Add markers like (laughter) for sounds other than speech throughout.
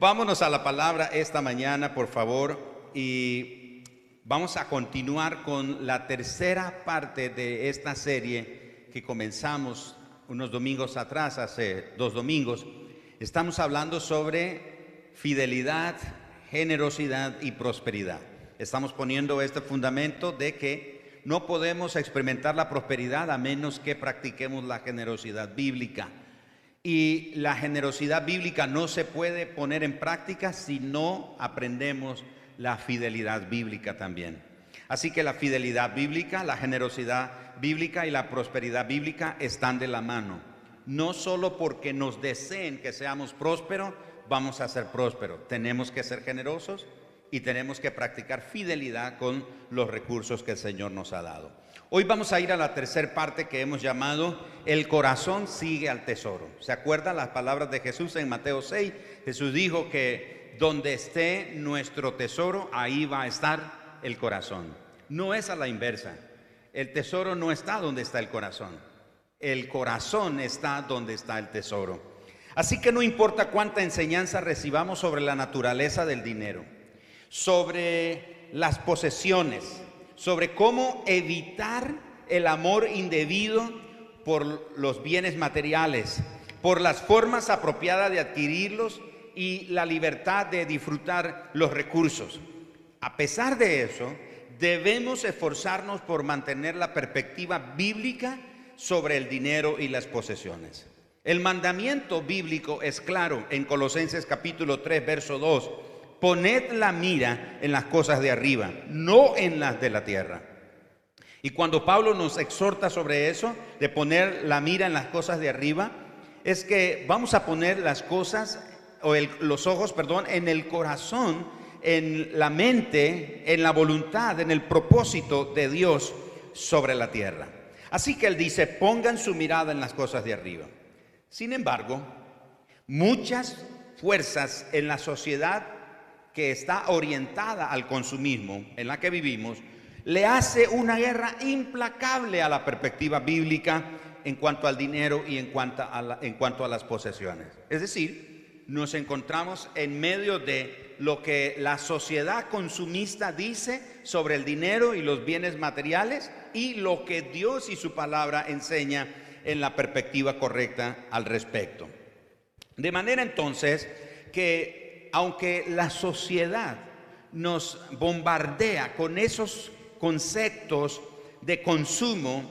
Vámonos a la palabra esta mañana, por favor, y vamos a continuar con la tercera parte de esta serie que comenzamos unos domingos atrás, hace dos domingos. Estamos hablando sobre fidelidad, generosidad y prosperidad. Estamos poniendo este fundamento de que no podemos experimentar la prosperidad a menos que practiquemos la generosidad bíblica. Y la generosidad bíblica no se puede poner en práctica si no aprendemos la fidelidad bíblica también. Así que la fidelidad bíblica, la generosidad bíblica y la prosperidad bíblica están de la mano. No solo porque nos deseen que seamos prósperos, vamos a ser prósperos. Tenemos que ser generosos y tenemos que practicar fidelidad con los recursos que el Señor nos ha dado. Hoy vamos a ir a la tercera parte que hemos llamado El corazón sigue al tesoro. ¿Se acuerdan las palabras de Jesús en Mateo 6? Jesús dijo que donde esté nuestro tesoro, ahí va a estar el corazón. No es a la inversa. El tesoro no está donde está el corazón. El corazón está donde está el tesoro. Así que no importa cuánta enseñanza recibamos sobre la naturaleza del dinero, sobre las posesiones, sobre cómo evitar el amor indebido por los bienes materiales, por las formas apropiadas de adquirirlos y la libertad de disfrutar los recursos. A pesar de eso, debemos esforzarnos por mantener la perspectiva bíblica sobre el dinero y las posesiones. El mandamiento bíblico es claro en Colosenses capítulo 3, verso 2 poned la mira en las cosas de arriba, no en las de la tierra. Y cuando Pablo nos exhorta sobre eso, de poner la mira en las cosas de arriba, es que vamos a poner las cosas, o los ojos, perdón, en el corazón, en la mente, en la voluntad, en el propósito de Dios sobre la tierra. Así que él dice, pongan su mirada en las cosas de arriba. Sin embargo, muchas fuerzas en la sociedad que está orientada al consumismo en la que vivimos, le hace una guerra implacable a la perspectiva bíblica en cuanto al dinero y en cuanto a, en cuanto a las posesiones. Es decir, nos encontramos en medio de lo que la sociedad consumista dice sobre el dinero y los bienes materiales y lo que Dios y su palabra enseña en la perspectiva correcta al respecto. De manera entonces que aunque la sociedad nos bombardea con esos conceptos de consumo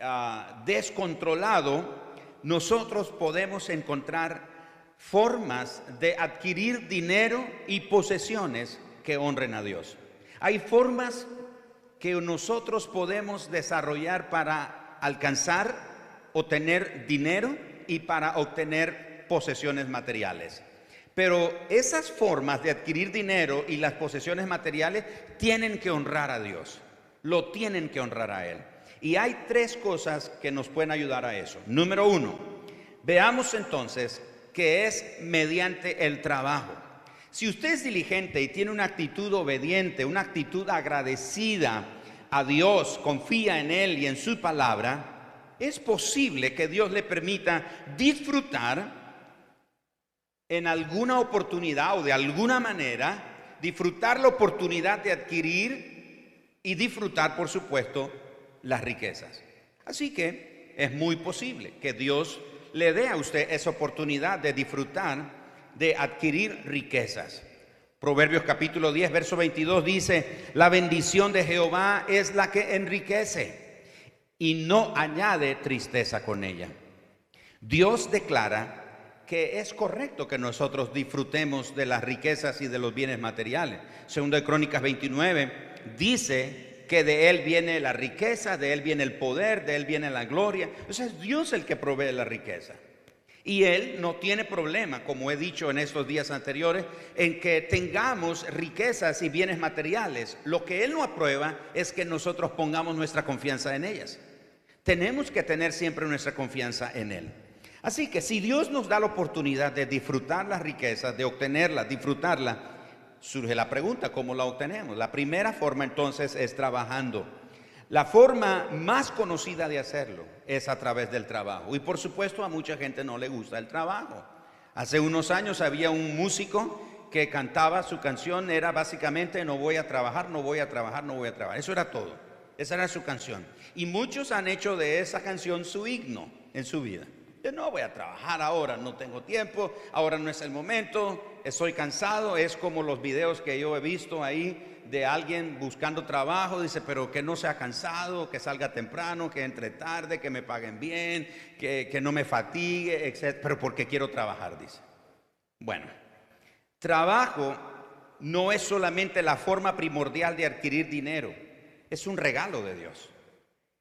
ah, descontrolado, nosotros podemos encontrar formas de adquirir dinero y posesiones que honren a Dios. Hay formas que nosotros podemos desarrollar para alcanzar o tener dinero y para obtener posesiones materiales. Pero esas formas de adquirir dinero y las posesiones materiales tienen que honrar a Dios, lo tienen que honrar a Él. Y hay tres cosas que nos pueden ayudar a eso. Número uno, veamos entonces que es mediante el trabajo. Si usted es diligente y tiene una actitud obediente, una actitud agradecida a Dios, confía en Él y en su palabra, es posible que Dios le permita disfrutar en alguna oportunidad o de alguna manera disfrutar la oportunidad de adquirir y disfrutar, por supuesto, las riquezas. Así que es muy posible que Dios le dé a usted esa oportunidad de disfrutar, de adquirir riquezas. Proverbios capítulo 10, verso 22 dice, la bendición de Jehová es la que enriquece y no añade tristeza con ella. Dios declara que es correcto que nosotros disfrutemos de las riquezas y de los bienes materiales. Segundo de Crónicas 29 dice que de Él viene la riqueza, de Él viene el poder, de Él viene la gloria. Entonces es Dios el que provee la riqueza. Y Él no tiene problema, como he dicho en estos días anteriores, en que tengamos riquezas y bienes materiales. Lo que Él no aprueba es que nosotros pongamos nuestra confianza en ellas. Tenemos que tener siempre nuestra confianza en Él. Así que si Dios nos da la oportunidad de disfrutar las riquezas, de obtenerlas, disfrutarla, surge la pregunta, ¿cómo la obtenemos? La primera forma entonces es trabajando. La forma más conocida de hacerlo es a través del trabajo. Y por supuesto a mucha gente no le gusta el trabajo. Hace unos años había un músico que cantaba su canción, era básicamente no voy a trabajar, no voy a trabajar, no voy a trabajar. Eso era todo. Esa era su canción. Y muchos han hecho de esa canción su himno en su vida. Yo no voy a trabajar ahora, no tengo tiempo, ahora no es el momento, estoy cansado. Es como los videos que yo he visto ahí de alguien buscando trabajo, dice, pero que no sea cansado, que salga temprano, que entre tarde, que me paguen bien, que, que no me fatigue, etc. Pero porque quiero trabajar, dice. Bueno, trabajo no es solamente la forma primordial de adquirir dinero, es un regalo de Dios.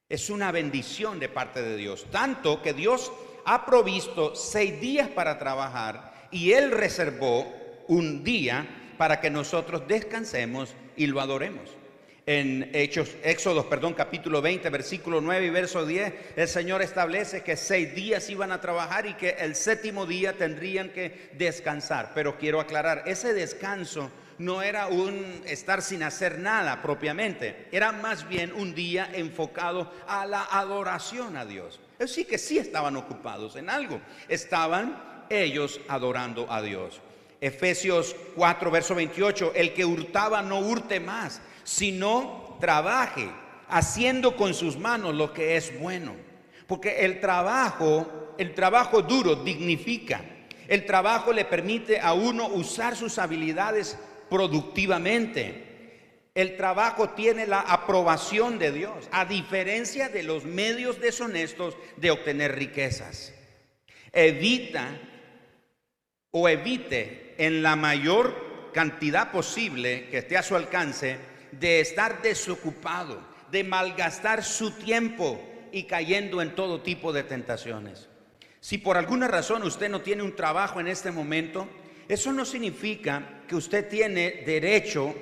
Es una bendición de parte de Dios. Tanto que Dios ha provisto seis días para trabajar y Él reservó un día para que nosotros descansemos y lo adoremos. En Hechos, Éxodos, perdón, capítulo 20, versículo 9 y verso 10, el Señor establece que seis días iban a trabajar y que el séptimo día tendrían que descansar. Pero quiero aclarar, ese descanso no era un estar sin hacer nada propiamente, era más bien un día enfocado a la adoración a Dios. Es sí que sí estaban ocupados en algo, estaban ellos adorando a Dios. Efesios 4, verso 28, el que hurtaba no hurte más, sino trabaje, haciendo con sus manos lo que es bueno. Porque el trabajo, el trabajo duro dignifica. El trabajo le permite a uno usar sus habilidades productivamente. El trabajo tiene la aprobación de Dios, a diferencia de los medios deshonestos de obtener riquezas. Evita o evite en la mayor cantidad posible que esté a su alcance de estar desocupado, de malgastar su tiempo y cayendo en todo tipo de tentaciones. Si por alguna razón usted no tiene un trabajo en este momento, eso no significa que usted tiene derecho,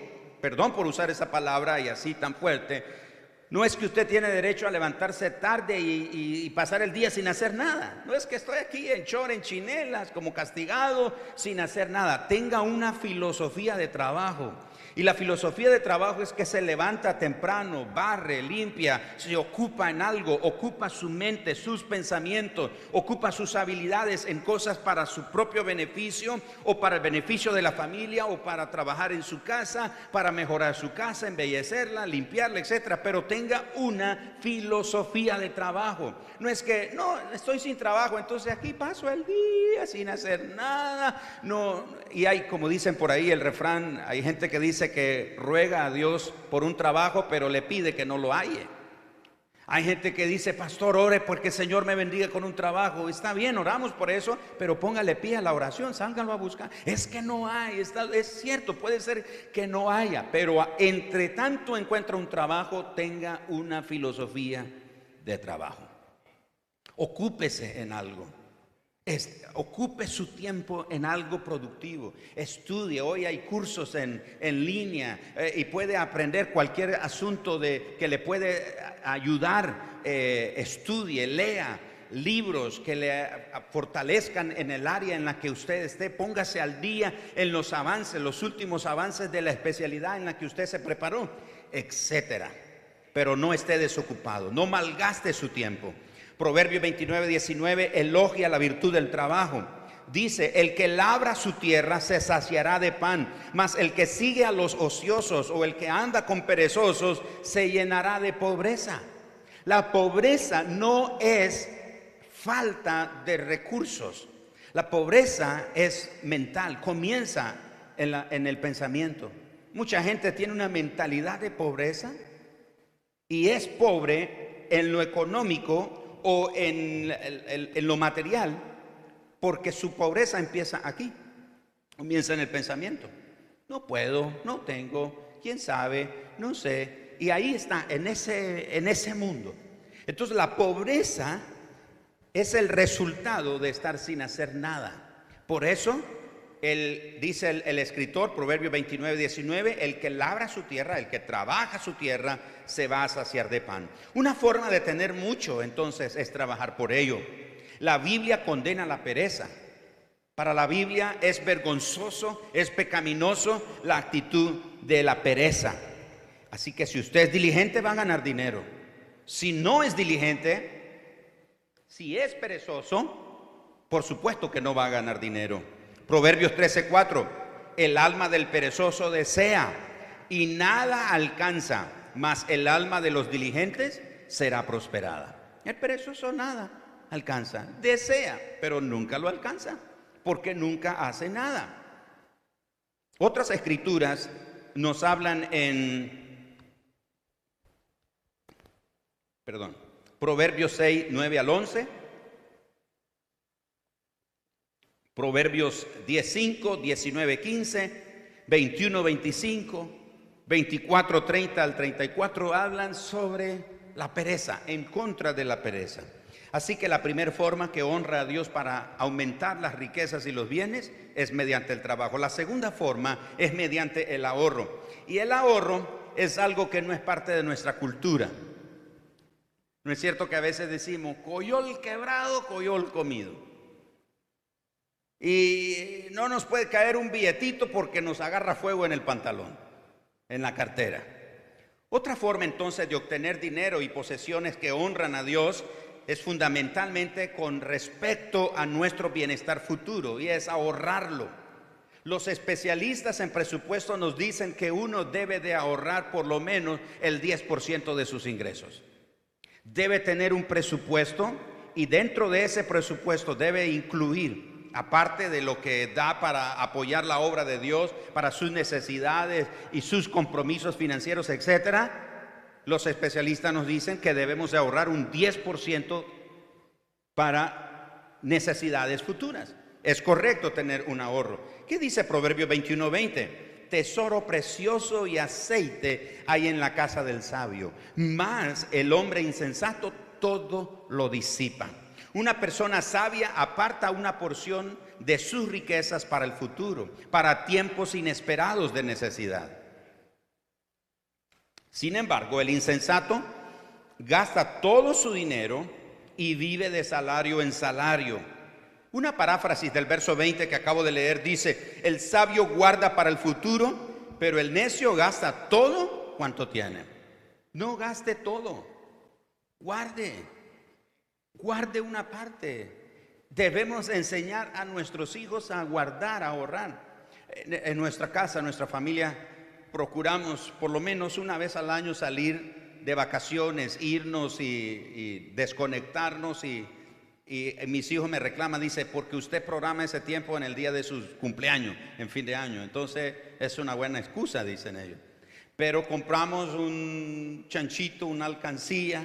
perdón por usar esa palabra y así tan fuerte, no es que usted tiene derecho a levantarse tarde y, pasar el día sin hacer nada. No es que estoy aquí en chor, en chinelas, como castigado, sin hacer nada. Tenga una filosofía de trabajo. Y la filosofía de trabajo es que se levanta temprano, barre, limpia, se ocupa en algo, ocupa su mente, sus pensamientos, ocupa sus habilidades en cosas para su propio beneficio o para el beneficio de la familia o para trabajar en su casa, para mejorar su casa, embellecerla, limpiarla, etcétera, pero tenga una filosofía de trabajo. No es que no, estoy sin trabajo, entonces aquí paso el día sin hacer nada. No, y hay como dicen por ahí el refrán, hay gente que dice que ruega a Dios por un trabajo, pero le pide que no lo haya. Hay gente que dice, pastor, ore porque el Señor me bendiga con un trabajo. Está bien, oramos por eso, pero póngale pie a la oración, sángalo a buscar. Es que no hay, está, es cierto, puede ser que no haya, pero entre tanto encuentra un trabajo, tenga una filosofía de trabajo. Ocúpese en algo ocupe su tiempo en algo productivo, estudie, hoy hay cursos en, línea eh, y puede aprender cualquier asunto que le puede ayudar, eh, estudie, lea libros que le fortalezcan en el área en la que usted esté, póngase al día en los avances, los últimos avances de la especialidad en la que usted se preparó, etcétera. Pero no esté desocupado, no malgaste su tiempo. Proverbio 29, 19 elogia la virtud del trabajo. Dice, el que labra su tierra se saciará de pan, mas el que sigue a los ociosos o el que anda con perezosos se llenará de pobreza. La pobreza no es falta de recursos. La pobreza es mental, comienza en, en el pensamiento. Mucha gente tiene una mentalidad de pobreza y es pobre en lo económico o en, lo material, porque su pobreza empieza aquí, comienza en el pensamiento. No puedo, no tengo, quién sabe, no sé. Y ahí está, en ese, en ese mundo. Entonces la pobreza es el resultado de estar sin hacer nada. Por eso, dice el, el, escritor, Proverbio 29, 19, el que labra su tierra, el que trabaja su tierra, se va a saciar de pan. Una forma de tener mucho entonces es trabajar por ello. La Biblia condena la pereza. Para la Biblia es vergonzoso, es pecaminoso la actitud de la pereza. Así que si usted es diligente va a ganar dinero. Si no es diligente, si es perezoso, Por supuesto que no va a ganar dinero. Proverbios 13:4, el alma del perezoso desea y nada alcanza, mas el alma de los diligentes será prosperada. El perezoso nada alcanza, desea, pero nunca lo alcanza, porque nunca hace nada. Otras escrituras nos hablan en, perdón, Proverbios 6, 9 al 11, Proverbios 10, 5, 19, 15, 21, 25, 24, 30 al 34 hablan sobre la pereza, en contra de la pereza. Así que la primera forma que honra a Dios para aumentar las riquezas y los bienes es mediante el trabajo. La segunda forma es mediante el ahorro. Y el ahorro es algo que no es parte de nuestra cultura. No es cierto que a veces decimos, coyol quebrado, coyol comido. Y no nos puede caer un billetito porque nos agarra fuego en el pantalón, en la cartera. Otra forma entonces de obtener dinero y posesiones que honran a Dios es fundamentalmente con respecto a nuestro bienestar futuro y es ahorrarlo. Los especialistas en presupuesto nos dicen que uno debe de ahorrar por lo menos el 10% de sus ingresos. Debe tener un presupuesto y dentro de ese presupuesto debe incluir, aparte de lo que da para apoyar la obra de Dios, para sus necesidades y sus compromisos financieros, etcétera, los especialistas nos dicen que debemos de ahorrar un 10% para necesidades futuras. Es correcto tener un ahorro. ¿Qué dice Proverbio 21:20? Tesoro precioso y aceite hay en la casa del sabio, mas el hombre insensato todo lo disipa. Una persona sabia aparta una porción de sus riquezas para el futuro, para tiempos inesperados de necesidad. Sin embargo, el insensato gasta todo su dinero y vive de salario en salario. Una paráfrasis del verso 20 que acabo de leer dice, el sabio guarda para el futuro, pero el necio gasta todo cuanto tiene. No gaste todo, guarde, guarde una parte. Debemos enseñar a nuestros hijos a guardar, a ahorrar. En, nuestra casa, nuestra familia, procuramos por lo menos una vez al año salir de vacaciones, irnos y, desconectarnos y, y, mis hijos me reclaman, dice, porque usted programa ese tiempo en el día de su cumpleaños, en fin de año. Entonces es una buena excusa, dicen ellos. Pero compramos un chanchito, una alcancía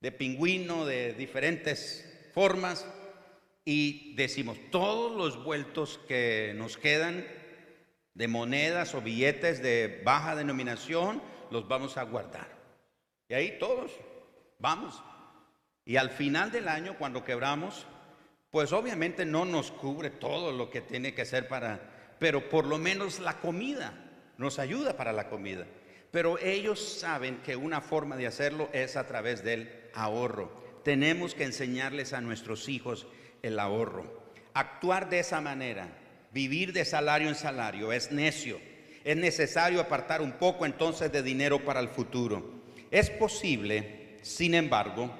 de pingüino de diferentes formas y decimos, todos los vueltos que nos quedan de monedas o billetes de baja denominación, los vamos a guardar. Y ahí todos, vamos. Y al final del año, cuando quebramos, pues obviamente no nos cubre todo lo que tiene que ser para, pero por lo menos la comida nos ayuda para la comida. Pero ellos saben que una forma de hacerlo es a través del ahorro. Tenemos que enseñarles a nuestros hijos el ahorro. Actuar de esa manera vivir de salario en salario es necio. Es necesario apartar un poco entonces de dinero para el futuro. Es posible, sin embargo,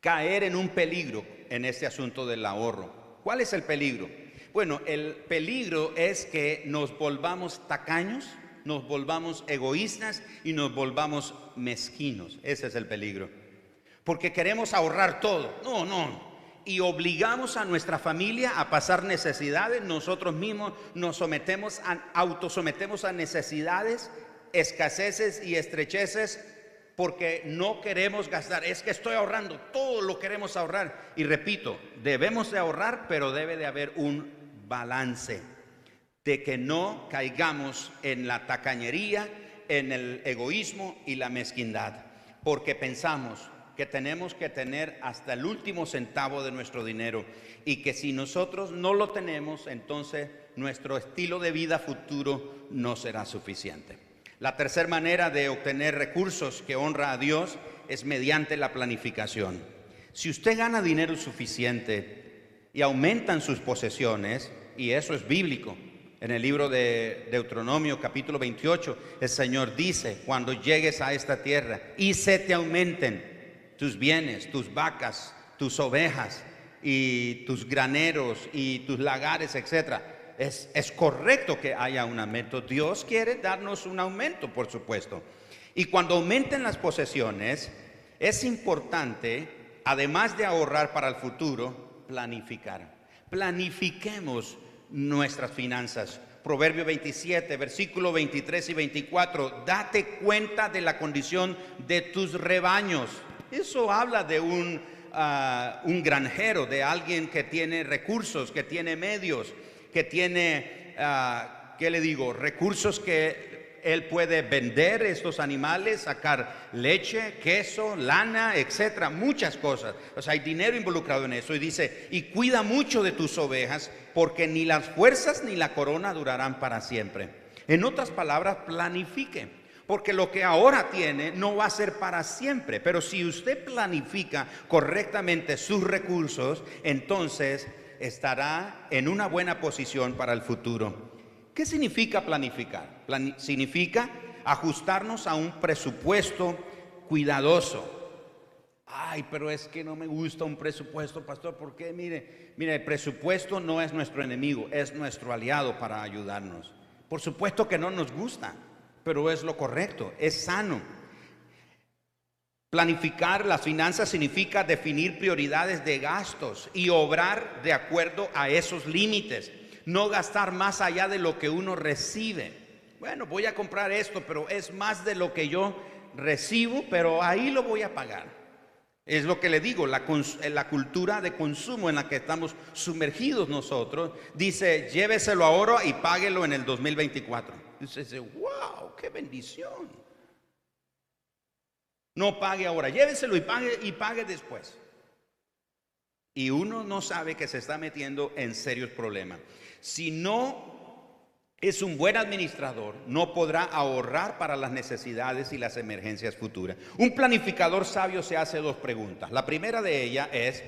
caer en un peligro en este asunto del ahorro. ¿Cuál es el peligro? Bueno, el peligro es que nos volvamos tacaños, nos volvamos egoístas y nos volvamos mezquinos. Ese es el peligro. Porque queremos ahorrar todo. No, no, y obligamos a nuestra familia a pasar necesidades, nosotros mismos nos sometemos a, autosometemos a necesidades, escaseces y estrecheces porque no queremos gastar. Es que estoy ahorrando, todo lo queremos ahorrar. Y repito, debemos de ahorrar, pero debe de haber un balance de que no caigamos en la tacañería, en el egoísmo y la mezquindad, porque pensamos, que tenemos que tener hasta el último centavo de nuestro dinero y que si nosotros no lo tenemos, entonces nuestro estilo de vida futuro no será suficiente. La tercera manera de obtener recursos que honra a Dios es mediante la planificación. Si usted gana dinero suficiente y aumentan sus posesiones, y eso es bíblico, en el libro de Deuteronomio capítulo 28, el Señor dice, cuando llegues a esta tierra y se te aumenten tus bienes, tus vacas, tus ovejas, y tus graneros y tus lagares, etc. Es, es correcto que haya un aumento. Dios quiere darnos un aumento, por supuesto. Y cuando aumenten las posesiones, es importante, además de ahorrar para el futuro, planificar. Planifiquemos nuestras finanzas. Proverbio 27, versículo 23 y 24, date cuenta de la condición de tus rebaños. Eso habla de un, ah, un granjero, de alguien que tiene recursos, que tiene medios, que tiene, uh, ¿qué le digo? Recursos que él puede vender estos animales, sacar leche, queso, lana, etcétera, muchas cosas. O sea, hay dinero involucrado en eso. Y dice, y cuida mucho de tus ovejas, porque ni las fuerzas ni la corona durarán para siempre. En otras palabras, planifique. Porque lo que ahora tiene no va a ser para siempre. Pero si usted planifica correctamente sus recursos, entonces estará en una buena posición para el futuro. ¿Qué significa planificar? significa ajustarnos a un presupuesto cuidadoso. Ay, pero es que no me gusta un presupuesto, pastor, porque mire, mire, el presupuesto no es nuestro enemigo, es nuestro aliado para ayudarnos. Por supuesto que no nos gusta, pero es lo correcto, es sano. Planificar las finanzas significa definir prioridades de gastos y obrar de acuerdo a esos límites no gastar más allá de lo que uno recibe. Bueno, voy a comprar esto, pero es más de lo que yo recibo, pero ahí lo voy a pagar. Es lo que le digo, la, la, cultura de consumo en la que estamos sumergidos nosotros, dice, lléveselo ahora y páguelo en el 2024. Dice, wow, qué bendición. No pague ahora, lléveselo y pague, y pague después. Y uno no sabe que se está metiendo en serios problemas. Si no es un buen administrador, no podrá ahorrar para las necesidades y las emergencias futuras. Un planificador sabio se hace dos preguntas. La primera de ellas es,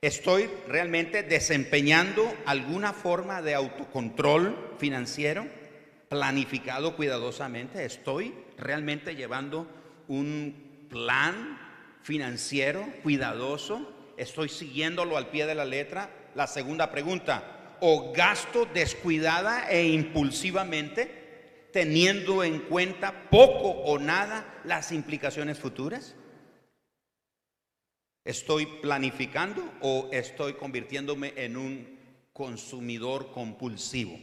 ¿estoy realmente desempeñando alguna forma de autocontrol financiero? Planificado cuidadosamente. ¿Estoy realmente llevando un plan financiero cuidadoso? ¿Estoy siguiéndolo al pie de la letra? La segunda pregunta, o gasto descuidada e impulsivamente, teniendo en cuenta poco o nada las implicaciones futuras? ¿Estoy planificando o estoy convirtiéndome en un consumidor compulsivo?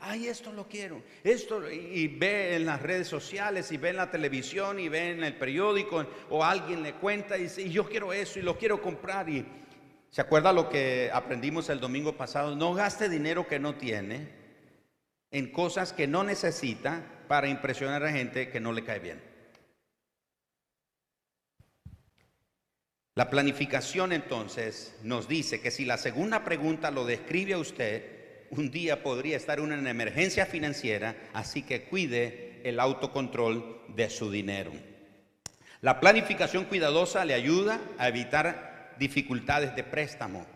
Ay, esto lo quiero. Esto, y, ve en las redes sociales, y ve en la televisión, y ve en el periódico, o alguien le cuenta y dice, yo quiero eso y lo quiero comprar. Y, ¿Se acuerda lo que aprendimos el domingo pasado? No gaste dinero que no tiene en cosas que no necesita para impresionar a gente que no le cae bien. La planificación entonces nos dice que si la segunda pregunta lo describe a usted, un día podría estar en una emergencia financiera, así que cuide el autocontrol de su dinero. La planificación cuidadosa le ayuda a evitar dificultades de préstamo.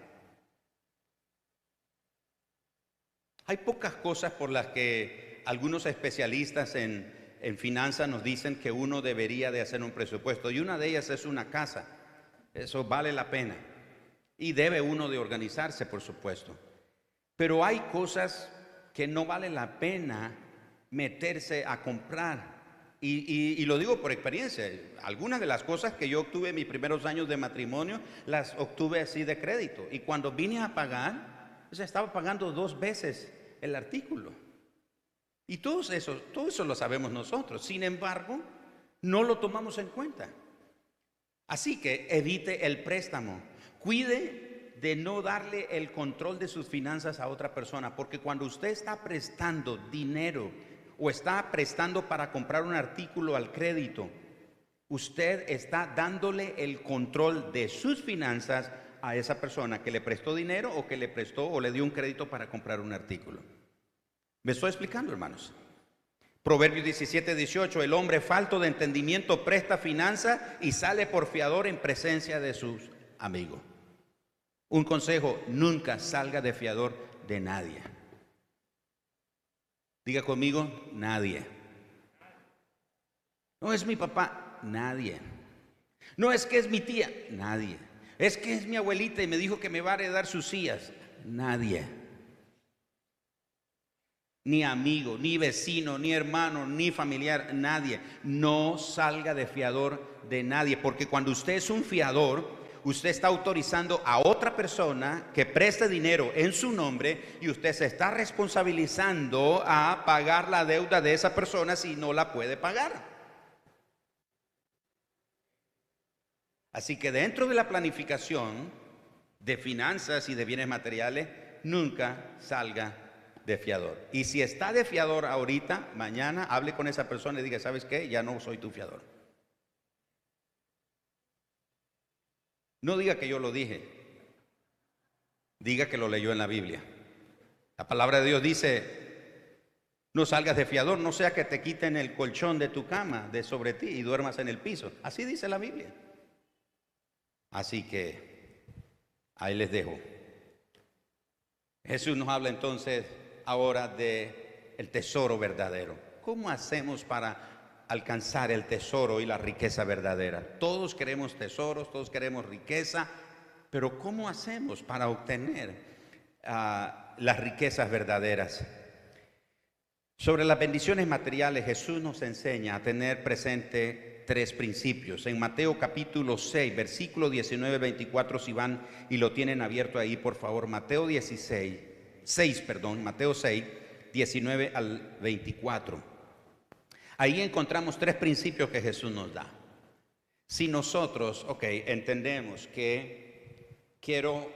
Hay pocas cosas por las que algunos especialistas en, en finanzas nos dicen que uno debería de hacer un presupuesto y una de ellas es una casa. Eso vale la pena. Y debe uno de organizarse, por supuesto. Pero hay cosas que no vale la pena meterse a comprar. Y, lo digo por experiencia. Algunas de las cosas que yo obtuve en mis primeros años de matrimonio, las obtuve así de crédito. Y cuando vine a pagar, o estaba pagando dos veces el artículo. Y todo eso, todo eso lo sabemos nosotros. Sin embargo, no lo tomamos en cuenta. Así que evite el préstamo. Cuide de no darle el control de sus finanzas a otra persona, porque cuando usted está prestando dinero, o está prestando para comprar un artículo al crédito, usted está dándole el control de sus finanzas a esa persona que le prestó dinero o que le prestó o le dio un crédito para comprar un artículo. ¿Me estoy explicando, hermanos? Proverbios 17, 18, el hombre falto de entendimiento presta finanza y sale por fiador en presencia de sus amigos. Un consejo, nunca salga de fiador de nadie. Diga conmigo, nadie. No es mi papá, nadie. No es que es mi tía, nadie. Es que es mi abuelita y me dijo que me va a heredar sus sillas. Nadie. Ni amigo, ni vecino, ni hermano, ni familiar, nadie. No salga de fiador de nadie, porque cuando usted es un fiador, usted está autorizando a otra persona que preste dinero en su nombre y usted se está responsabilizando a pagar la deuda de esa persona si no la puede pagar. Así que dentro de la planificación de finanzas y de bienes materiales, nunca salga de fiador. Y si está de fiador ahorita, mañana hable con esa persona y diga, ¿sabes qué? Ya no soy tu fiador. No diga que yo lo dije, diga que lo leyó en la Biblia. La palabra de Dios dice, no salgas de fiador, no sea que te quiten el colchón de tu cama de sobre ti y duermas en el piso. Así dice la Biblia. Así que ahí les dejo. Jesús nos habla entonces ahora de el tesoro verdadero. ¿Cómo hacemos para alcanzar el tesoro y la riqueza verdadera? Todos queremos tesoros, todos queremos riqueza, pero ¿cómo hacemos para obtener ah, las riquezas verdaderas? Sobre las bendiciones materiales, Jesús nos enseña a tener presente tres principios. En Mateo capítulo 6, versículo 19, 24, si van y lo tienen abierto ahí, por favor. Mateo 16, 6, perdón, Mateo 6, 19 al 24. Ahí encontramos tres principios que Jesús nos da. Si nosotros, ok, entendemos que quiero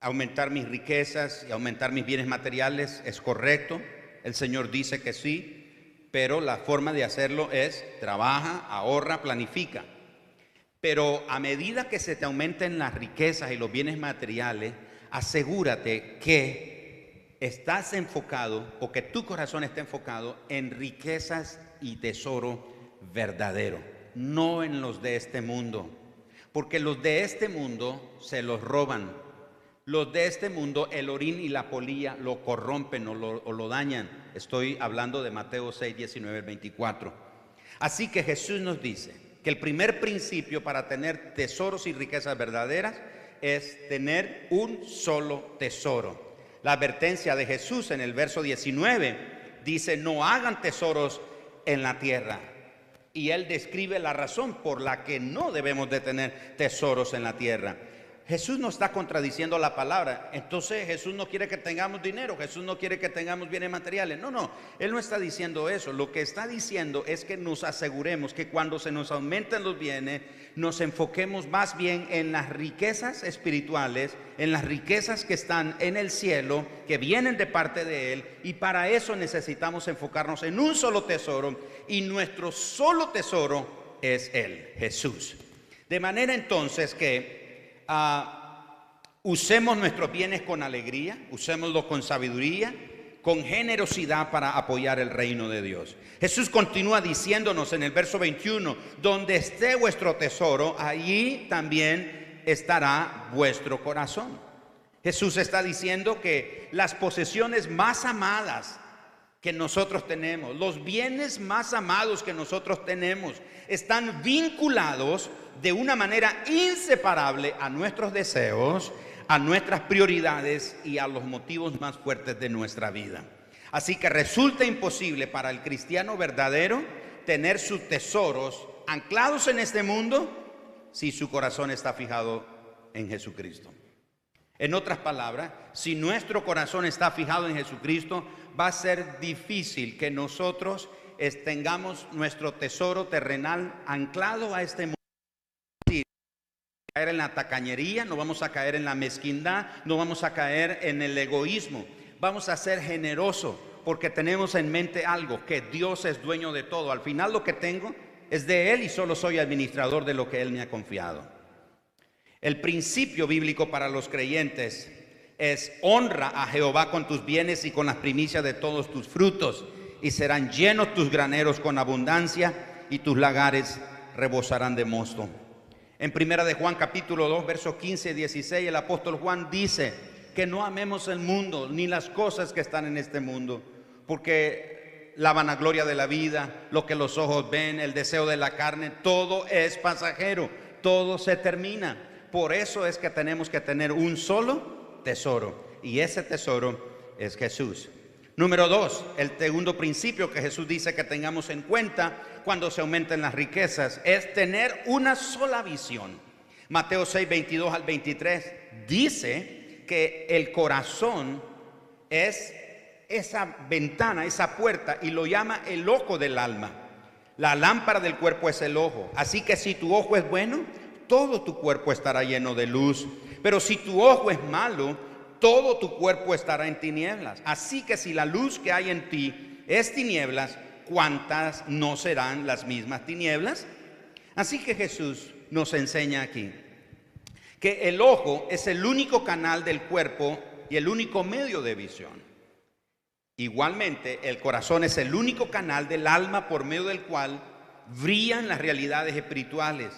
aumentar mis riquezas y aumentar mis bienes materiales, es correcto. El Señor dice que sí, pero la forma de hacerlo es trabaja, ahorra, planifica. Pero a medida que se te aumenten las riquezas y los bienes materiales, asegúrate que estás enfocado o que tu corazón esté enfocado en riquezas y tesoro verdadero, no en los de este mundo. Porque los de este mundo se los roban, los de este mundo, el orín y la polilla lo corrompen o lo, dañan. Estoy hablando de Mateo 6, 19, 24. Así que Jesús nos dice que el primer principio para tener tesoros y riquezas verdaderas es tener un solo tesoro. La advertencia de Jesús en el verso 19 dice, no hagan tesoros en la tierra. Y él describe la razón por la que no debemos de tener tesoros en la tierra. Jesús no está contradiciendo la palabra. Entonces Jesús no quiere que tengamos dinero, Jesús no quiere que tengamos bienes materiales. No, no, Él no está diciendo eso. Lo que está diciendo es que nos aseguremos que cuando se nos aumenten los bienes, nos enfoquemos más bien en las riquezas espirituales, en las riquezas que están en el cielo, que vienen de parte de Él. Y para eso necesitamos enfocarnos en un solo tesoro. Y nuestro solo tesoro es Él, Jesús. De manera entonces que usemos nuestros bienes con alegría, usémoslos con sabiduría, con generosidad para apoyar el reino de Dios. Jesús continúa diciéndonos en el verso 21, donde esté vuestro tesoro, allí también estará vuestro corazón. Jesús está diciendo que las posesiones más amadas que nosotros tenemos, los bienes más amados que nosotros tenemos, están vinculados de una manera inseparable a nuestros deseos, a nuestras prioridades y a los motivos más fuertes de nuestra vida. Así que resulta imposible para el cristiano verdadero tener sus tesoros anclados en este mundo si su corazón está fijado en Jesucristo. En otras palabras, si nuestro corazón está fijado en Jesucristo, va a ser difícil que nosotros tengamos nuestro tesoro terrenal anclado a este mundo caer en la tacañería, no vamos a caer en la mezquindad, no vamos a caer en el egoísmo. Vamos a ser generosos porque tenemos en mente algo, que Dios es dueño de todo. Al final lo que tengo es de Él y solo soy administrador de lo que Él me ha confiado. El principio bíblico para los creyentes es honra a Jehová con tus bienes y con las primicias de todos tus frutos y serán llenos tus graneros con abundancia y tus lagares rebosarán de mosto. En primera de Juan capítulo 2, versos 15 y 16, el apóstol Juan dice que no amemos el mundo ni las cosas que están en este mundo, porque la vanagloria de la vida, lo que los ojos ven, el deseo de la carne, todo es pasajero, todo se termina. Por eso es que tenemos que tener un solo tesoro. Y ese tesoro es Jesús. Número dos, el segundo principio que Jesús dice que tengamos en cuenta cuando se aumenten las riquezas es tener una sola visión. Mateo 6, 22 al 23 dice que el corazón es esa ventana, esa puerta, y lo llama el ojo del alma. La lámpara del cuerpo es el ojo. Así que si tu ojo es bueno, todo tu cuerpo estará lleno de luz. Pero si tu ojo es malo, todo tu cuerpo estará en tinieblas. Así que si la luz que hay en ti es tinieblas, ¿cuántas no serán las mismas tinieblas? Así que Jesús nos enseña aquí que el ojo es el único canal del cuerpo y el único medio de visión. Igualmente, el corazón es el único canal del alma por medio del cual brillan las realidades espirituales.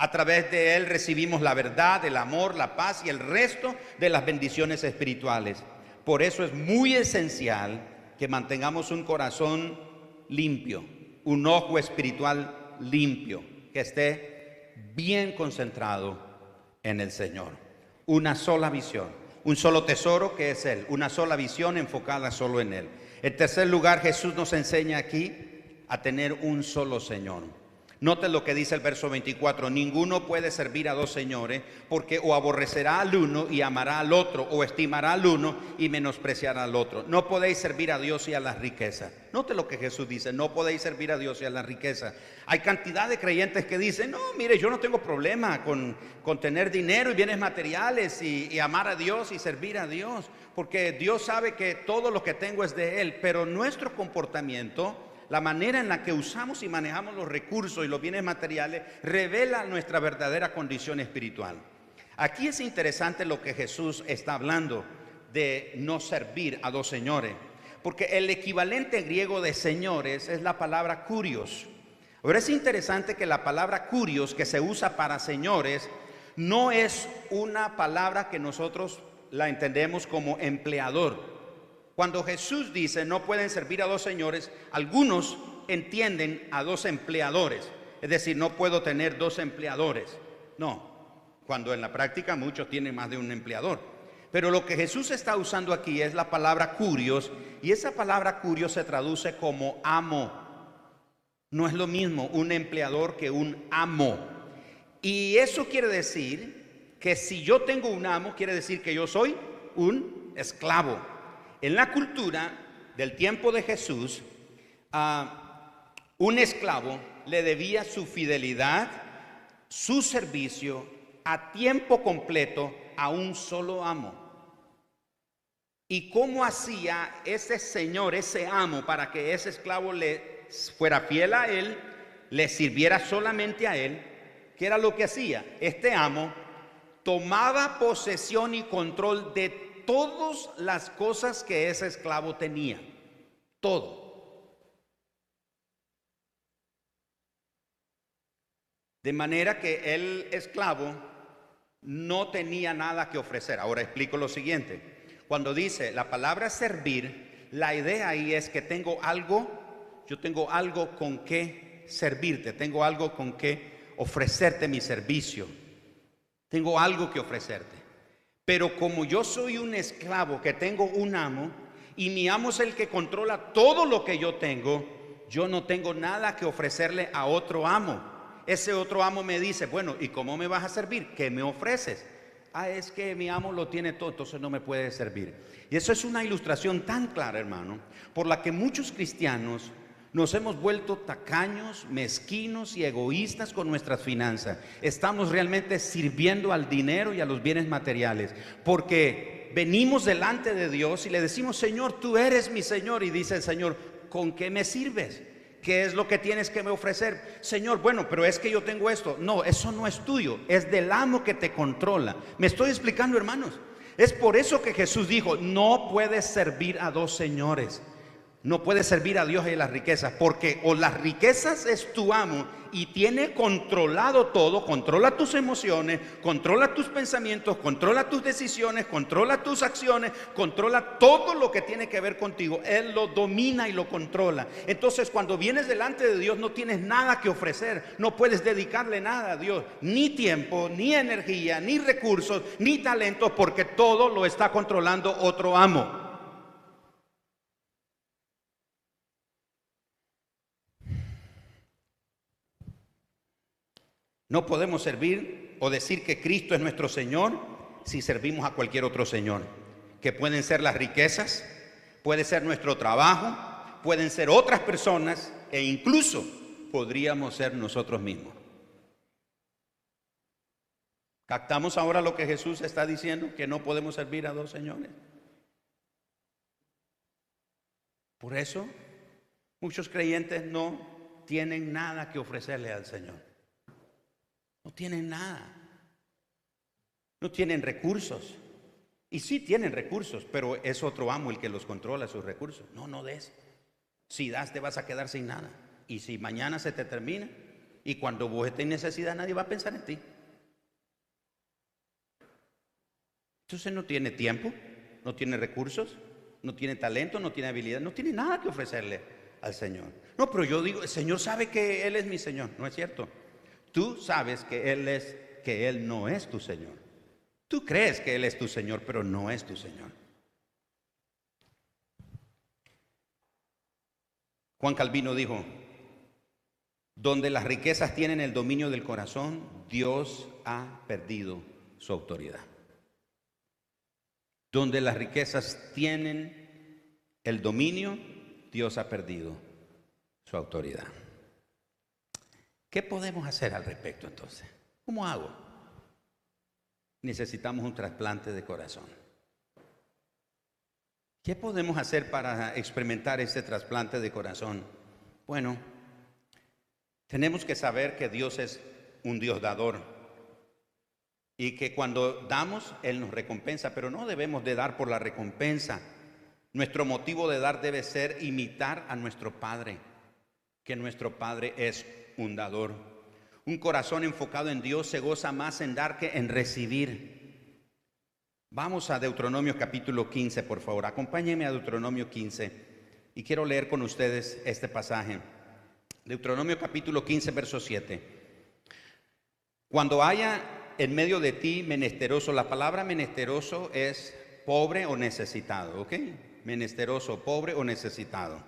A través de él recibimos la verdad, el amor, la paz y el resto de las bendiciones espirituales. Por eso es muy esencial que mantengamos un corazón limpio, un ojo espiritual limpio, que esté bien concentrado en el Señor. Una sola visión, un solo tesoro que es Él, una sola visión enfocada solo en Él. En tercer lugar, Jesús nos enseña aquí a tener un solo Señor. Note lo que dice el verso 24, ninguno puede servir a dos señores porque o aborrecerá al uno y amará al otro, o estimará al uno y menospreciará al otro. No podéis servir a Dios y a la riqueza. Note lo que Jesús dice, no podéis servir a Dios y a la riqueza. Hay cantidad de creyentes que dicen, no, mire, yo no tengo problema con, con tener dinero y bienes materiales y, y amar a Dios y servir a Dios, porque Dios sabe que todo lo que tengo es de Él, pero nuestro comportamiento la manera en la que usamos y manejamos los recursos y los bienes materiales revela nuestra verdadera condición espiritual. Aquí es interesante lo que Jesús está hablando de no servir a dos señores, porque el equivalente griego de señores es la palabra curios. Ahora es interesante que la palabra curios que se usa para señores no es una palabra que nosotros la entendemos como empleador. Cuando Jesús dice no pueden servir a dos señores, algunos entienden a dos empleadores. Es decir, no puedo tener dos empleadores. No, cuando en la práctica muchos tienen más de un empleador. Pero lo que Jesús está usando aquí es la palabra curios y esa palabra curios se traduce como amo. No es lo mismo un empleador que un amo. Y eso quiere decir que si yo tengo un amo, quiere decir que yo soy un esclavo en la cultura del tiempo de Jesús, un esclavo le debía su fidelidad, su servicio a tiempo completo a un solo amo. ¿Y cómo hacía ese señor, ese amo, para que ese esclavo le fuera fiel a él, le sirviera solamente a él? ¿Qué era lo que hacía? Este amo tomaba posesión y control de todas las cosas que ese esclavo tenía. Todo. De manera que el esclavo no tenía nada que ofrecer. Ahora explico lo siguiente. Cuando dice la palabra servir, la idea ahí es que tengo algo, yo tengo algo con que servirte, tengo algo con que ofrecerte mi servicio. Tengo algo que ofrecerte. Pero como yo soy un esclavo que tengo un amo y mi amo es el que controla todo lo que yo tengo, yo no tengo nada que ofrecerle a otro amo. Ese otro amo me dice, bueno, ¿y cómo me vas a servir? ¿Qué me ofreces? Ah, es que mi amo lo tiene todo, entonces no me puede servir. Y eso es una ilustración tan clara, hermano, por la que muchos cristianos nos hemos vuelto tacaños, mezquinos y egoístas con nuestras finanzas. Estamos realmente sirviendo al dinero y a los bienes materiales. Porque venimos delante de Dios y le decimos, Señor, tú eres mi Señor. Y dice el Señor, ¿con qué me sirves? ¿Qué es lo que tienes que me ofrecer? Señor, bueno, pero es que yo tengo esto. No, eso no es tuyo, es del amo que te controla. ¿Me estoy explicando, hermanos? Es por eso que Jesús dijo, no puedes servir a dos señores. No puedes servir a Dios y las riquezas, porque o las riquezas es tu amo y tiene controlado todo, controla tus emociones, controla tus pensamientos, controla tus decisiones, controla tus acciones, controla todo lo que tiene que ver contigo. Él lo domina y lo controla. Entonces cuando vienes delante de Dios no tienes nada que ofrecer, no puedes dedicarle nada a Dios, ni tiempo, ni energía, ni recursos, ni talentos, porque todo lo está controlando otro amo. No podemos servir o decir que Cristo es nuestro Señor si servimos a cualquier otro Señor, que pueden ser las riquezas, puede ser nuestro trabajo, pueden ser otras personas e incluso podríamos ser nosotros mismos. ¿Captamos ahora lo que Jesús está diciendo? Que no podemos servir a dos señores. Por eso muchos creyentes no tienen nada que ofrecerle al Señor. No tienen nada. No tienen recursos. Y sí tienen recursos, pero es otro amo el que los controla sus recursos. No, no des. Si das te vas a quedar sin nada. Y si mañana se te termina y cuando vos estés en necesidad nadie va a pensar en ti. Entonces no tiene tiempo, no tiene recursos, no tiene talento, no tiene habilidad, no tiene nada que ofrecerle al Señor. No, pero yo digo, el Señor sabe que Él es mi Señor. No es cierto. Tú sabes que Él es, que Él no es tu Señor. Tú crees que Él es tu Señor, pero no es tu Señor. Juan Calvino dijo, donde las riquezas tienen el dominio del corazón, Dios ha perdido su autoridad. Donde las riquezas tienen el dominio, Dios ha perdido su autoridad. ¿Qué podemos hacer al respecto entonces? ¿Cómo hago? Necesitamos un trasplante de corazón. ¿Qué podemos hacer para experimentar este trasplante de corazón? Bueno, tenemos que saber que Dios es un Dios dador y que cuando damos, Él nos recompensa, pero no debemos de dar por la recompensa. Nuestro motivo de dar debe ser imitar a nuestro Padre, que nuestro Padre es un dador. Un corazón enfocado en Dios se goza más en dar que en recibir. Vamos a Deuteronomio capítulo 15, por favor. Acompáñenme a Deuteronomio 15 y quiero leer con ustedes este pasaje. Deuteronomio capítulo 15, verso 7. Cuando haya en medio de ti menesteroso, la palabra menesteroso es pobre o necesitado, ¿ok? Menesteroso, pobre o necesitado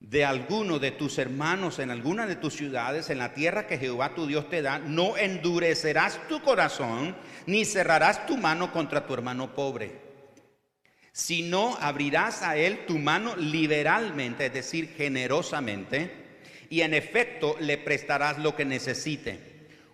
de alguno de tus hermanos en alguna de tus ciudades, en la tierra que Jehová tu Dios te da, no endurecerás tu corazón, ni cerrarás tu mano contra tu hermano pobre, sino abrirás a él tu mano liberalmente, es decir, generosamente, y en efecto le prestarás lo que necesite.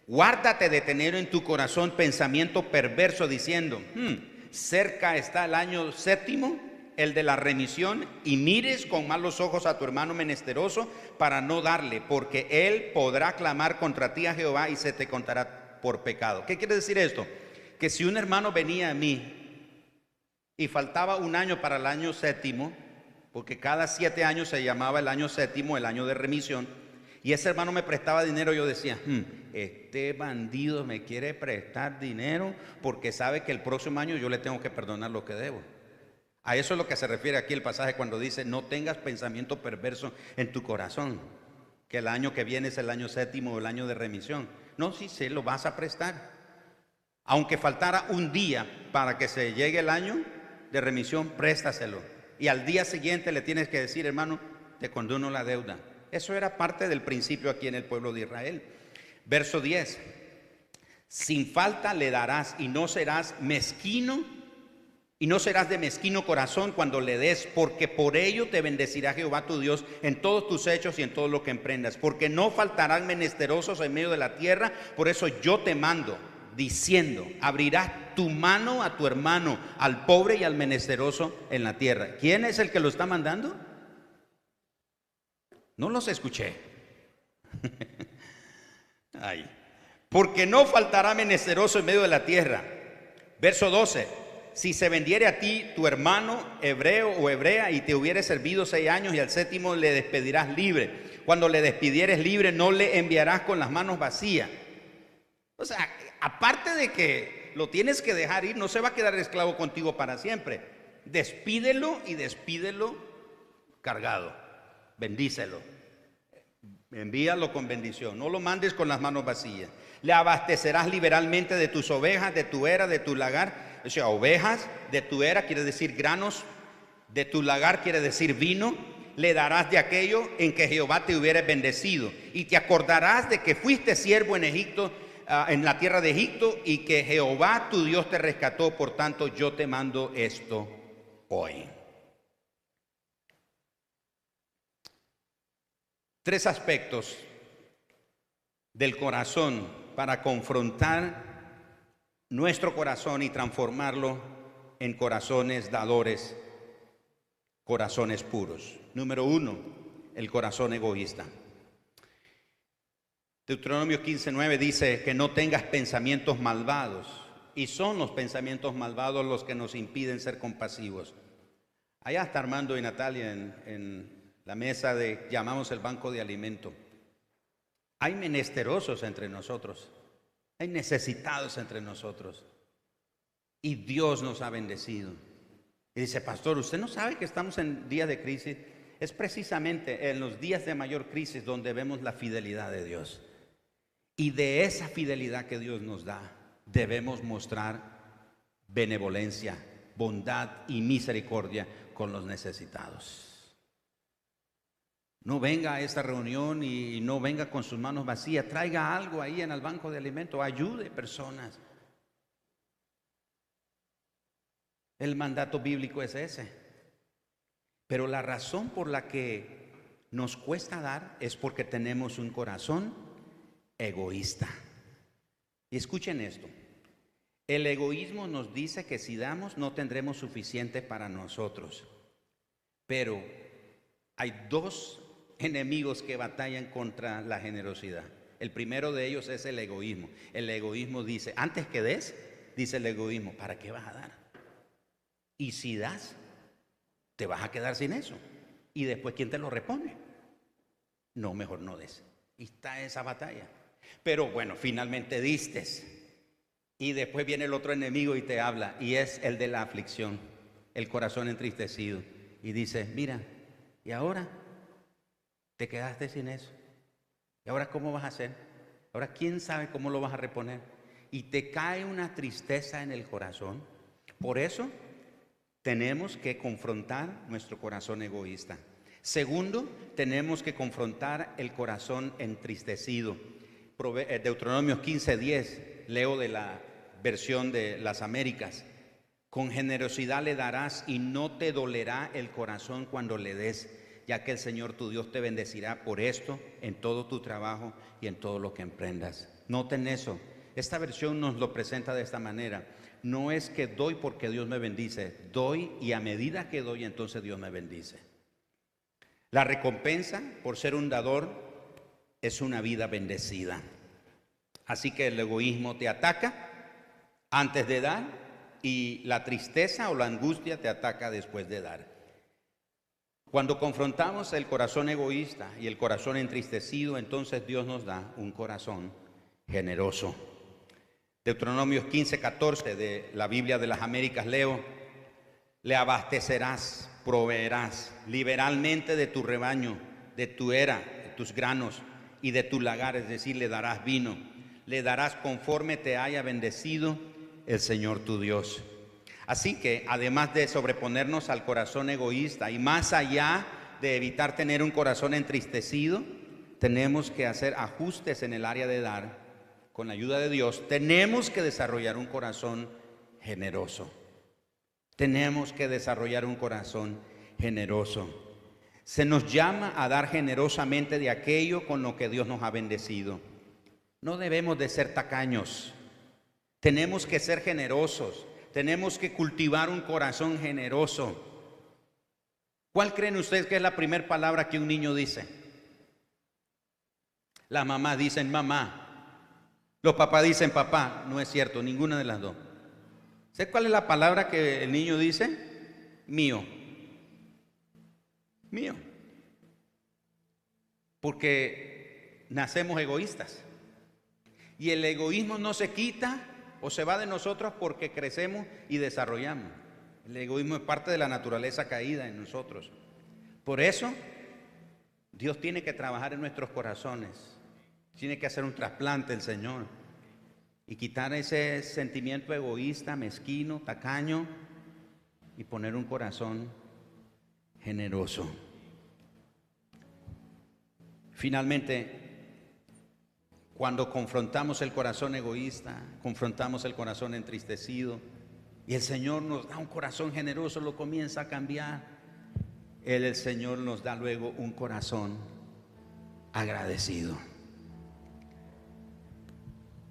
Guárdate de tener en tu corazón pensamiento perverso diciendo, hmm, cerca está el año séptimo el de la remisión, y mires con malos ojos a tu hermano menesteroso para no darle, porque él podrá clamar contra ti a Jehová y se te contará por pecado. ¿Qué quiere decir esto? Que si un hermano venía a mí y faltaba un año para el año séptimo, porque cada siete años se llamaba el año séptimo, el año de remisión, y ese hermano me prestaba dinero, yo decía, hmm, este bandido me quiere prestar dinero porque sabe que el próximo año yo le tengo que perdonar lo que debo. A eso es lo que se refiere aquí el pasaje cuando dice, no tengas pensamiento perverso en tu corazón, que el año que viene es el año séptimo el año de remisión. No, si se lo vas a prestar. Aunque faltara un día para que se llegue el año de remisión, préstaselo. Y al día siguiente le tienes que decir, hermano, te condono la deuda. Eso era parte del principio aquí en el pueblo de Israel. Verso 10. Sin falta le darás y no serás mezquino y no serás de mezquino corazón cuando le des, porque por ello te bendecirá Jehová tu Dios en todos tus hechos y en todo lo que emprendas. Porque no faltarán menesterosos en medio de la tierra. Por eso yo te mando, diciendo, abrirás tu mano a tu hermano, al pobre y al menesteroso en la tierra. ¿Quién es el que lo está mandando? No los escuché. (laughs) Ay. Porque no faltará menesteroso en medio de la tierra. Verso 12 si se vendiere a ti tu hermano hebreo o hebrea y te hubiere servido seis años y al séptimo le despedirás libre. Cuando le despidieres libre no le enviarás con las manos vacías. O sea, aparte de que lo tienes que dejar ir, no se va a quedar esclavo contigo para siempre. Despídelo y despídelo cargado. Bendícelo. Envíalo con bendición. No lo mandes con las manos vacías. Le abastecerás liberalmente de tus ovejas, de tu era, de tu lagar. O sea, ovejas, de tu era quiere decir granos, de tu lagar quiere decir vino. Le darás de aquello en que Jehová te hubiera bendecido. Y te acordarás de que fuiste siervo en Egipto, ah, en la tierra de Egipto, y que Jehová tu Dios te rescató. Por tanto, yo te mando esto hoy. Tres aspectos del corazón para confrontar nuestro corazón y transformarlo en corazones dadores, corazones puros. Número uno, el corazón egoísta. Deuteronomio 15:9 dice que no tengas pensamientos malvados, y son los pensamientos malvados los que nos impiden ser compasivos. Allá está Armando y Natalia en, en la mesa de, llamamos el banco de alimento. Hay menesterosos entre nosotros, hay necesitados entre nosotros. Y Dios nos ha bendecido. Y dice, pastor, ¿usted no sabe que estamos en días de crisis? Es precisamente en los días de mayor crisis donde vemos la fidelidad de Dios. Y de esa fidelidad que Dios nos da, debemos mostrar benevolencia, bondad y misericordia con los necesitados. No venga a esta reunión y no venga con sus manos vacías. Traiga algo ahí en el banco de alimentos. Ayude personas. El mandato bíblico es ese. Pero la razón por la que nos cuesta dar es porque tenemos un corazón egoísta. Y escuchen esto. El egoísmo nos dice que si damos no tendremos suficiente para nosotros. Pero hay dos enemigos que batallan contra la generosidad. El primero de ellos es el egoísmo. El egoísmo dice, antes que des, dice el egoísmo, ¿para qué vas a dar? Y si das, te vas a quedar sin eso. Y después, ¿quién te lo repone? No, mejor no des. Y está esa batalla. Pero bueno, finalmente distes. Y después viene el otro enemigo y te habla. Y es el de la aflicción, el corazón entristecido. Y dice, mira, ¿y ahora? Te quedaste sin eso. ¿Y ahora cómo vas a hacer? Ahora quién sabe cómo lo vas a reponer. Y te cae una tristeza en el corazón. Por eso tenemos que confrontar nuestro corazón egoísta. Segundo, tenemos que confrontar el corazón entristecido. Eh, Deuteronomio 15:10, leo de la versión de las Américas. Con generosidad le darás y no te dolerá el corazón cuando le des ya que el Señor tu Dios te bendecirá por esto en todo tu trabajo y en todo lo que emprendas. Noten eso. Esta versión nos lo presenta de esta manera. No es que doy porque Dios me bendice, doy y a medida que doy entonces Dios me bendice. La recompensa por ser un dador es una vida bendecida. Así que el egoísmo te ataca antes de dar y la tristeza o la angustia te ataca después de dar. Cuando confrontamos el corazón egoísta y el corazón entristecido, entonces Dios nos da un corazón generoso. Deuteronomios 15, 14 de la Biblia de las Américas leo, le abastecerás, proveerás liberalmente de tu rebaño, de tu era, de tus granos y de tu lagar, es decir, le darás vino, le darás conforme te haya bendecido el Señor tu Dios. Así que además de sobreponernos al corazón egoísta y más allá de evitar tener un corazón entristecido, tenemos que hacer ajustes en el área de dar con la ayuda de Dios. Tenemos que desarrollar un corazón generoso. Tenemos que desarrollar un corazón generoso. Se nos llama a dar generosamente de aquello con lo que Dios nos ha bendecido. No debemos de ser tacaños. Tenemos que ser generosos tenemos que cultivar un corazón generoso. ¿Cuál creen ustedes que es la primera palabra que un niño dice? La mamá dicen mamá. Los papás dicen papá. No es cierto, ninguna de las dos. ¿Sé cuál es la palabra que el niño dice? Mío. Mío. Porque nacemos egoístas. Y el egoísmo no se quita o se va de nosotros porque crecemos y desarrollamos. El egoísmo es parte de la naturaleza caída en nosotros. Por eso, Dios tiene que trabajar en nuestros corazones. Tiene que hacer un trasplante el Señor y quitar ese sentimiento egoísta, mezquino, tacaño y poner un corazón generoso. Finalmente, cuando confrontamos el corazón egoísta, confrontamos el corazón entristecido y el Señor nos da un corazón generoso, lo comienza a cambiar. Él, el Señor, nos da luego un corazón agradecido.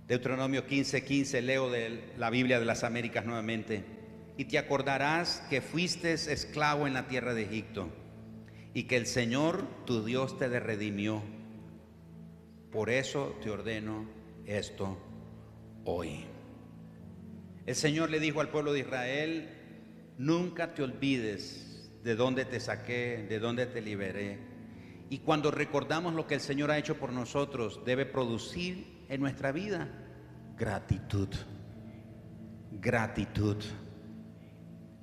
Deuteronomio 15, 15, leo de la Biblia de las Américas nuevamente. Y te acordarás que fuiste esclavo en la tierra de Egipto y que el Señor tu Dios te redimió. Por eso te ordeno esto hoy. El Señor le dijo al pueblo de Israel, nunca te olvides de dónde te saqué, de dónde te liberé. Y cuando recordamos lo que el Señor ha hecho por nosotros, debe producir en nuestra vida gratitud. Gratitud.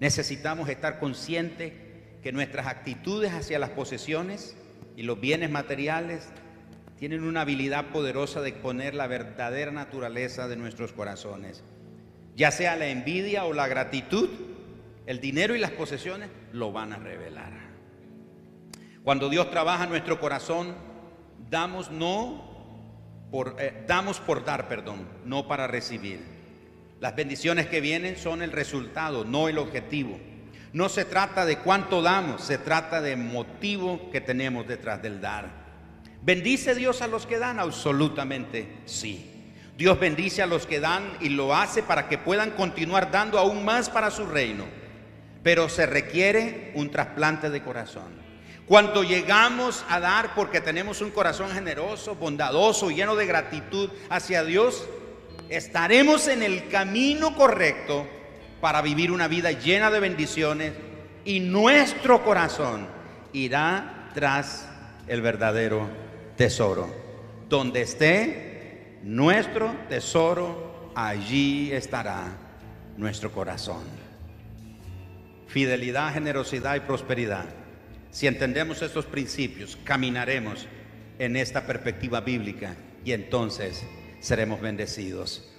Necesitamos estar conscientes que nuestras actitudes hacia las posesiones y los bienes materiales tienen una habilidad poderosa de exponer la verdadera naturaleza de nuestros corazones. Ya sea la envidia o la gratitud, el dinero y las posesiones lo van a revelar. Cuando Dios trabaja nuestro corazón, damos no por, eh, damos por dar, perdón, no para recibir. Las bendiciones que vienen son el resultado, no el objetivo. No se trata de cuánto damos, se trata de motivo que tenemos detrás del dar. ¿Bendice Dios a los que dan? Absolutamente sí. Dios bendice a los que dan y lo hace para que puedan continuar dando aún más para su reino. Pero se requiere un trasplante de corazón. Cuando llegamos a dar porque tenemos un corazón generoso, bondadoso, lleno de gratitud hacia Dios, estaremos en el camino correcto para vivir una vida llena de bendiciones y nuestro corazón irá tras el verdadero tesoro. Donde esté nuestro tesoro, allí estará nuestro corazón. Fidelidad, generosidad y prosperidad. Si entendemos estos principios, caminaremos en esta perspectiva bíblica y entonces seremos bendecidos.